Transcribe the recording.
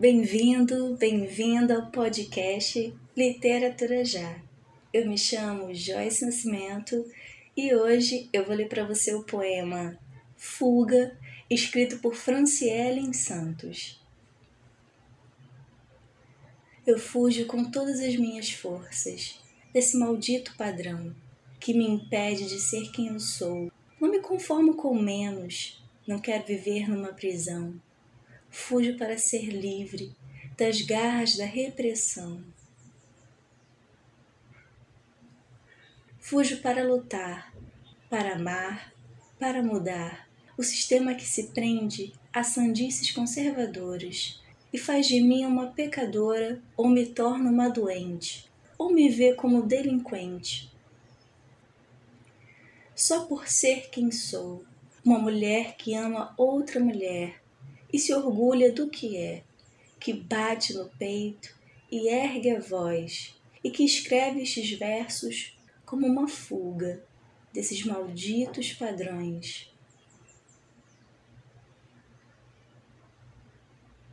Bem-vindo, bem-vinda ao podcast Literatura Já. Eu me chamo Joyce Nascimento e hoje eu vou ler para você o poema Fuga, escrito por Franciele Santos. Eu fujo com todas as minhas forças desse maldito padrão que me impede de ser quem eu sou. Não me conformo com menos, não quero viver numa prisão fujo para ser livre das garras da repressão. Fujo para lutar, para amar, para mudar o sistema que se prende a sandices conservadoras e faz de mim uma pecadora ou me torna uma doente ou me vê como delinquente. Só por ser quem sou, uma mulher que ama outra mulher e se orgulha do que é, que bate no peito e ergue a voz, e que escreve estes versos como uma fuga desses malditos padrões